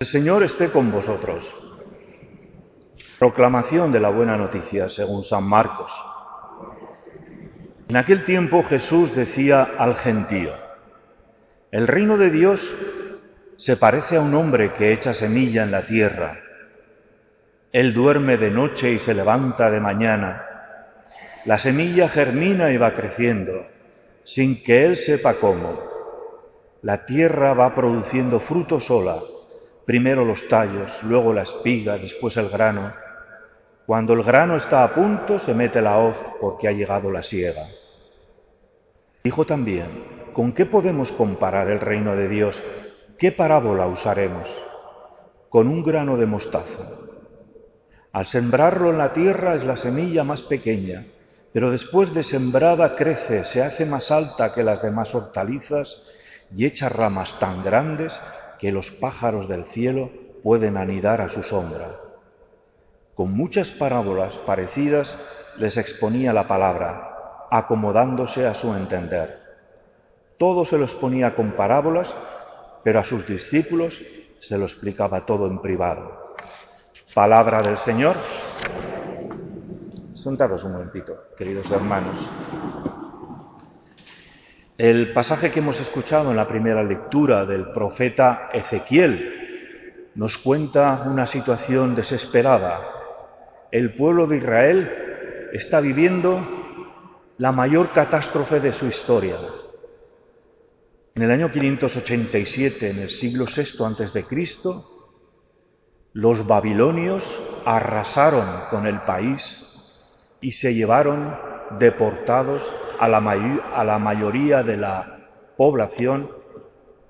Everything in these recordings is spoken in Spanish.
El Señor esté con vosotros. Proclamación de la buena noticia según San Marcos. En aquel tiempo Jesús decía al gentío, el reino de Dios se parece a un hombre que echa semilla en la tierra. Él duerme de noche y se levanta de mañana. La semilla germina y va creciendo, sin que él sepa cómo la tierra va produciendo fruto sola, primero los tallos, luego la espiga, después el grano. Cuando el grano está a punto, se mete la hoz porque ha llegado la siega. Dijo también, ¿con qué podemos comparar el reino de Dios? ¿Qué parábola usaremos? Con un grano de mostaza. Al sembrarlo en la tierra es la semilla más pequeña, pero después de sembrada crece, se hace más alta que las demás hortalizas y echa ramas tan grandes que los pájaros del cielo pueden anidar a su sombra. Con muchas parábolas parecidas les exponía la palabra, acomodándose a su entender. Todo se lo exponía con parábolas, pero a sus discípulos se lo explicaba todo en privado. Palabra del Señor. Sentaros un momentito, queridos hermanos. El pasaje que hemos escuchado en la primera lectura del profeta Ezequiel nos cuenta una situación desesperada. El pueblo de Israel está viviendo la mayor catástrofe de su historia. En el año 587, en el siglo VI antes de Cristo, los babilonios arrasaron con el país y se llevaron deportados a la, a la mayoría de la población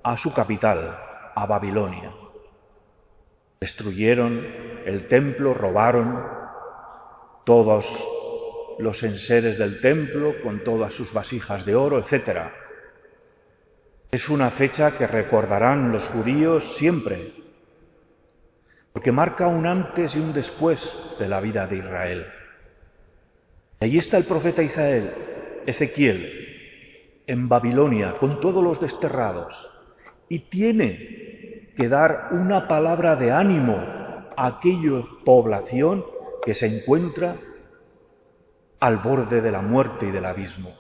a su capital, a Babilonia. Destruyeron el templo, robaron todos los enseres del templo con todas sus vasijas de oro, etc. Es una fecha que recordarán los judíos siempre, porque marca un antes y un después de la vida de Israel. Y allí está el profeta Isaías, Ezequiel en Babilonia con todos los desterrados y tiene que dar una palabra de ánimo a aquella población que se encuentra al borde de la muerte y del abismo.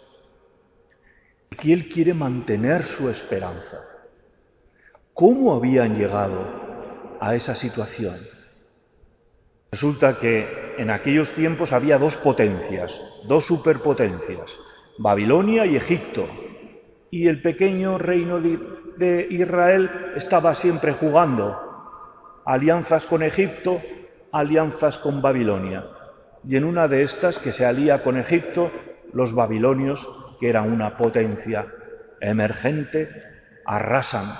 Ezequiel quiere mantener su esperanza. ¿Cómo habían llegado a esa situación? Resulta que en aquellos tiempos había dos potencias, dos superpotencias, Babilonia y Egipto. Y el pequeño reino de Israel estaba siempre jugando alianzas con Egipto, alianzas con Babilonia. Y en una de estas que se alía con Egipto, los babilonios, que eran una potencia emergente, arrasan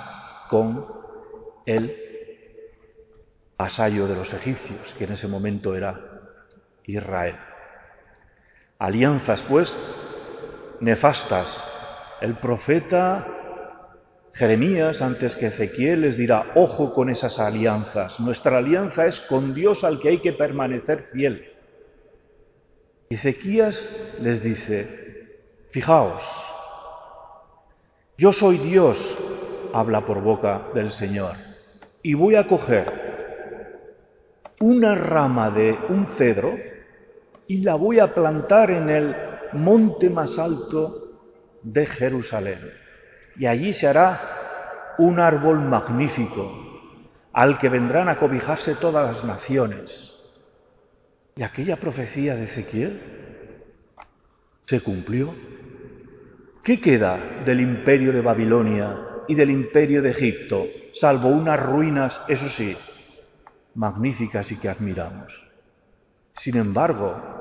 con el vasallo de los egipcios, que en ese momento era Israel. Alianzas, pues, nefastas. El profeta Jeremías, antes que Ezequiel, les dirá, ojo con esas alianzas. Nuestra alianza es con Dios al que hay que permanecer fiel. Ezequías les dice, fijaos, yo soy Dios, habla por boca del Señor, y voy a coger una rama de un cedro y la voy a plantar en el monte más alto de Jerusalén. Y allí se hará un árbol magnífico, al que vendrán a cobijarse todas las naciones. ¿Y aquella profecía de Ezequiel se cumplió? ¿Qué queda del imperio de Babilonia y del imperio de Egipto, salvo unas ruinas, eso sí, magníficas y que admiramos? Sin embargo,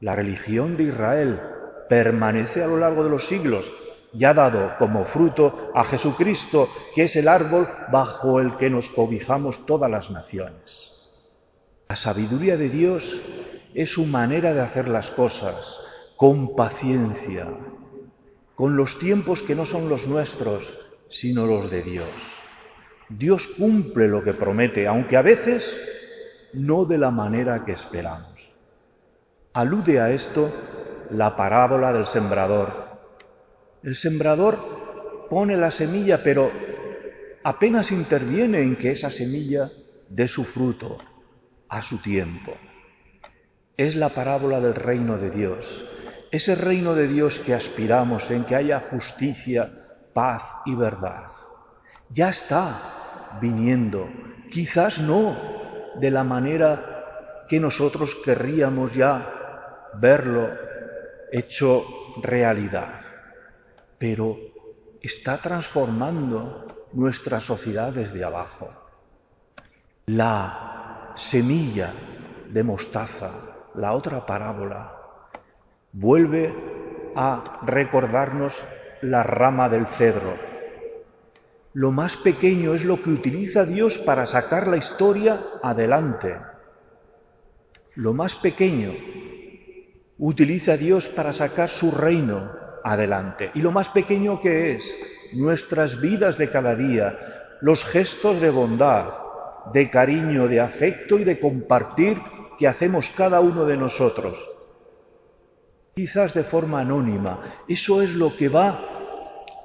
la religión de Israel permanece a lo largo de los siglos y ha dado como fruto a Jesucristo, que es el árbol bajo el que nos cobijamos todas las naciones. La sabiduría de Dios es su manera de hacer las cosas con paciencia, con los tiempos que no son los nuestros, sino los de Dios. Dios cumple lo que promete, aunque a veces no de la manera que esperamos. Alude a esto la parábola del sembrador. El sembrador pone la semilla, pero apenas interviene en que esa semilla dé su fruto a su tiempo. Es la parábola del reino de Dios, ese reino de Dios que aspiramos en que haya justicia, paz y verdad. Ya está viniendo, quizás no de la manera que nosotros querríamos ya verlo hecho realidad, pero está transformando nuestra sociedad desde abajo. La semilla de mostaza, la otra parábola, vuelve a recordarnos la rama del cedro. Lo más pequeño es lo que utiliza Dios para sacar la historia adelante. Lo más pequeño utiliza Dios para sacar su reino adelante. Y lo más pequeño que es nuestras vidas de cada día, los gestos de bondad, de cariño, de afecto y de compartir que hacemos cada uno de nosotros. Quizás de forma anónima. Eso es lo que va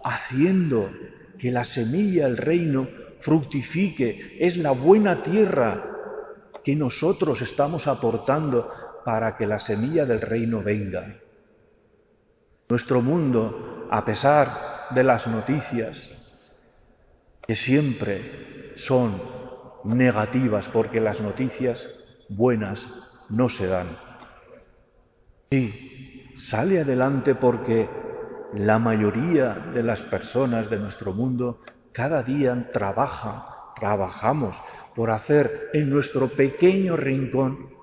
haciendo que la semilla, el reino, fructifique. Es la buena tierra que nosotros estamos aportando para que la semilla del reino venga. Nuestro mundo, a pesar de las noticias, que siempre son negativas, porque las noticias buenas no se dan. Sí, sale adelante porque la mayoría de las personas de nuestro mundo cada día trabajan, trabajamos por hacer en nuestro pequeño rincón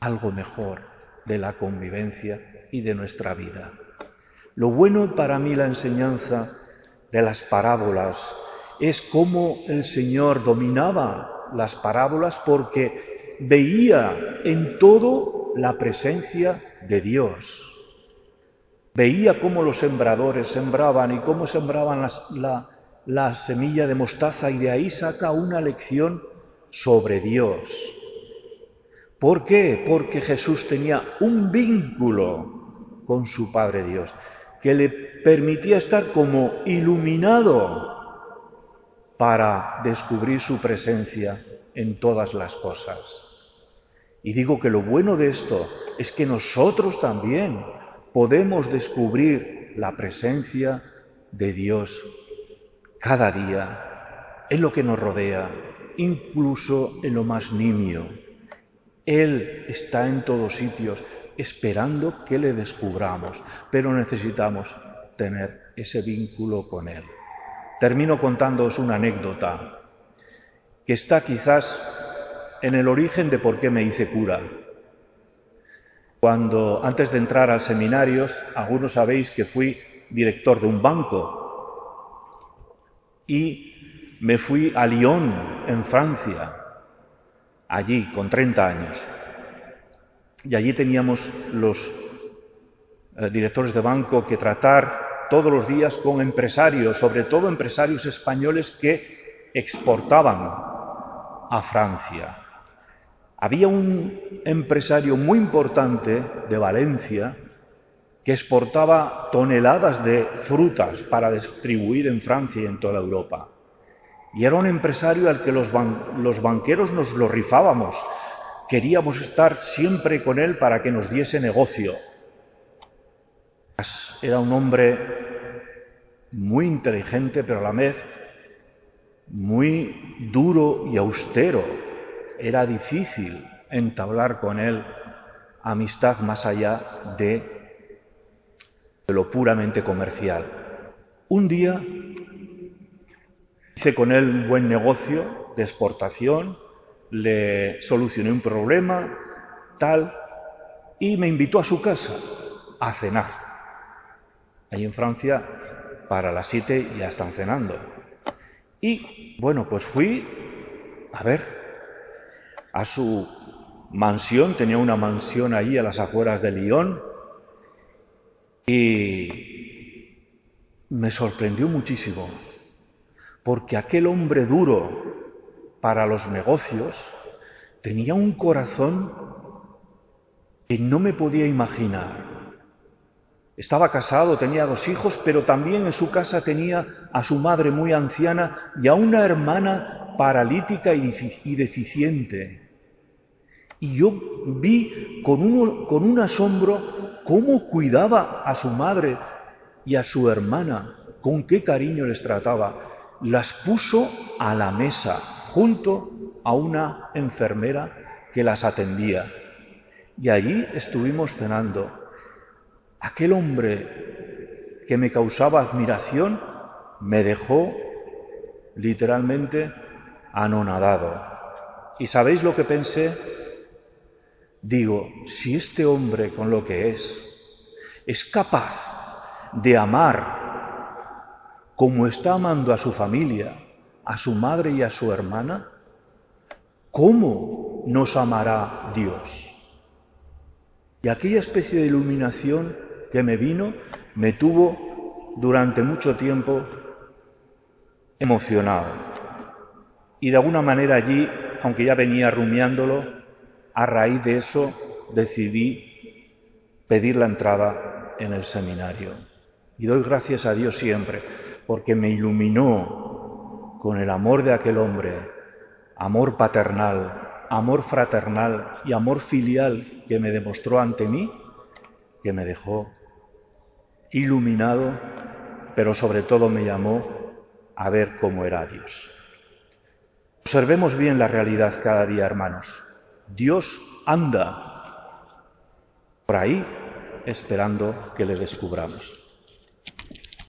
algo mejor de la convivencia y de nuestra vida. Lo bueno para mí la enseñanza de las parábolas es cómo el Señor dominaba las parábolas porque veía en todo la presencia de Dios. Veía cómo los sembradores sembraban y cómo sembraban la, la semilla de mostaza y de ahí saca una lección sobre Dios. ¿Por qué? Porque Jesús tenía un vínculo con su Padre Dios que le permitía estar como iluminado para descubrir su presencia en todas las cosas. Y digo que lo bueno de esto es que nosotros también podemos descubrir la presencia de Dios cada día en lo que nos rodea, incluso en lo más nimio. Él está en todos sitios esperando que le descubramos, pero necesitamos tener ese vínculo con Él. Termino contándoos una anécdota que está quizás en el origen de por qué me hice cura. Cuando antes de entrar al seminario, algunos sabéis que fui director de un banco y me fui a Lyon, en Francia, allí con 30 años. Y allí teníamos los eh, directores de banco que tratar todos los días con empresarios, sobre todo empresarios españoles que exportaban a Francia. Había un empresario muy importante de Valencia que exportaba toneladas de frutas para distribuir en Francia y en toda Europa. Y era un empresario al que los, banqueros nos lo rifábamos. Queríamos estar siempre con él para que nos diese negocio. Era un hombre muy inteligente, pero a la vez muy duro y austero. Era difícil entablar con él amistad más allá de lo puramente comercial. Un día Hice con él un buen negocio de exportación, le solucioné un problema, tal, y me invitó a su casa a cenar. Ahí en Francia, para las siete ya están cenando. Y bueno, pues fui a ver a su mansión, tenía una mansión allí a las afueras de Lyon, y me sorprendió muchísimo porque aquel hombre duro para los negocios tenía un corazón que no me podía imaginar. Estaba casado, tenía dos hijos, pero también en su casa tenía a su madre muy anciana y a una hermana paralítica y deficiente. Y yo vi con un, con un asombro cómo cuidaba a su madre y a su hermana, con qué cariño les trataba. Las puso a la mesa junto a una enfermera que las atendía. Y allí estuvimos cenando. Aquel hombre que me causaba admiración me dejó literalmente anonadado. ¿Y sabéis lo que pensé? Digo, si este hombre con lo que es es capaz de amar como está amando a su familia, a su madre y a su hermana, ¿cómo nos amará Dios? Y aquella especie de iluminación que me vino me tuvo durante mucho tiempo emocionado. Y de alguna manera allí, aunque ya venía rumiándolo, a raíz de eso decidí pedir la entrada en el seminario. Y doy gracias a Dios siempre, porque me iluminó con el amor de aquel hombre, amor paternal, amor fraternal y amor filial que me demostró ante mí, que me dejó iluminado, pero sobre todo me llamó a ver cómo era Dios. Observemos bien la realidad cada día, hermanos. Dios anda por ahí esperando que le descubramos.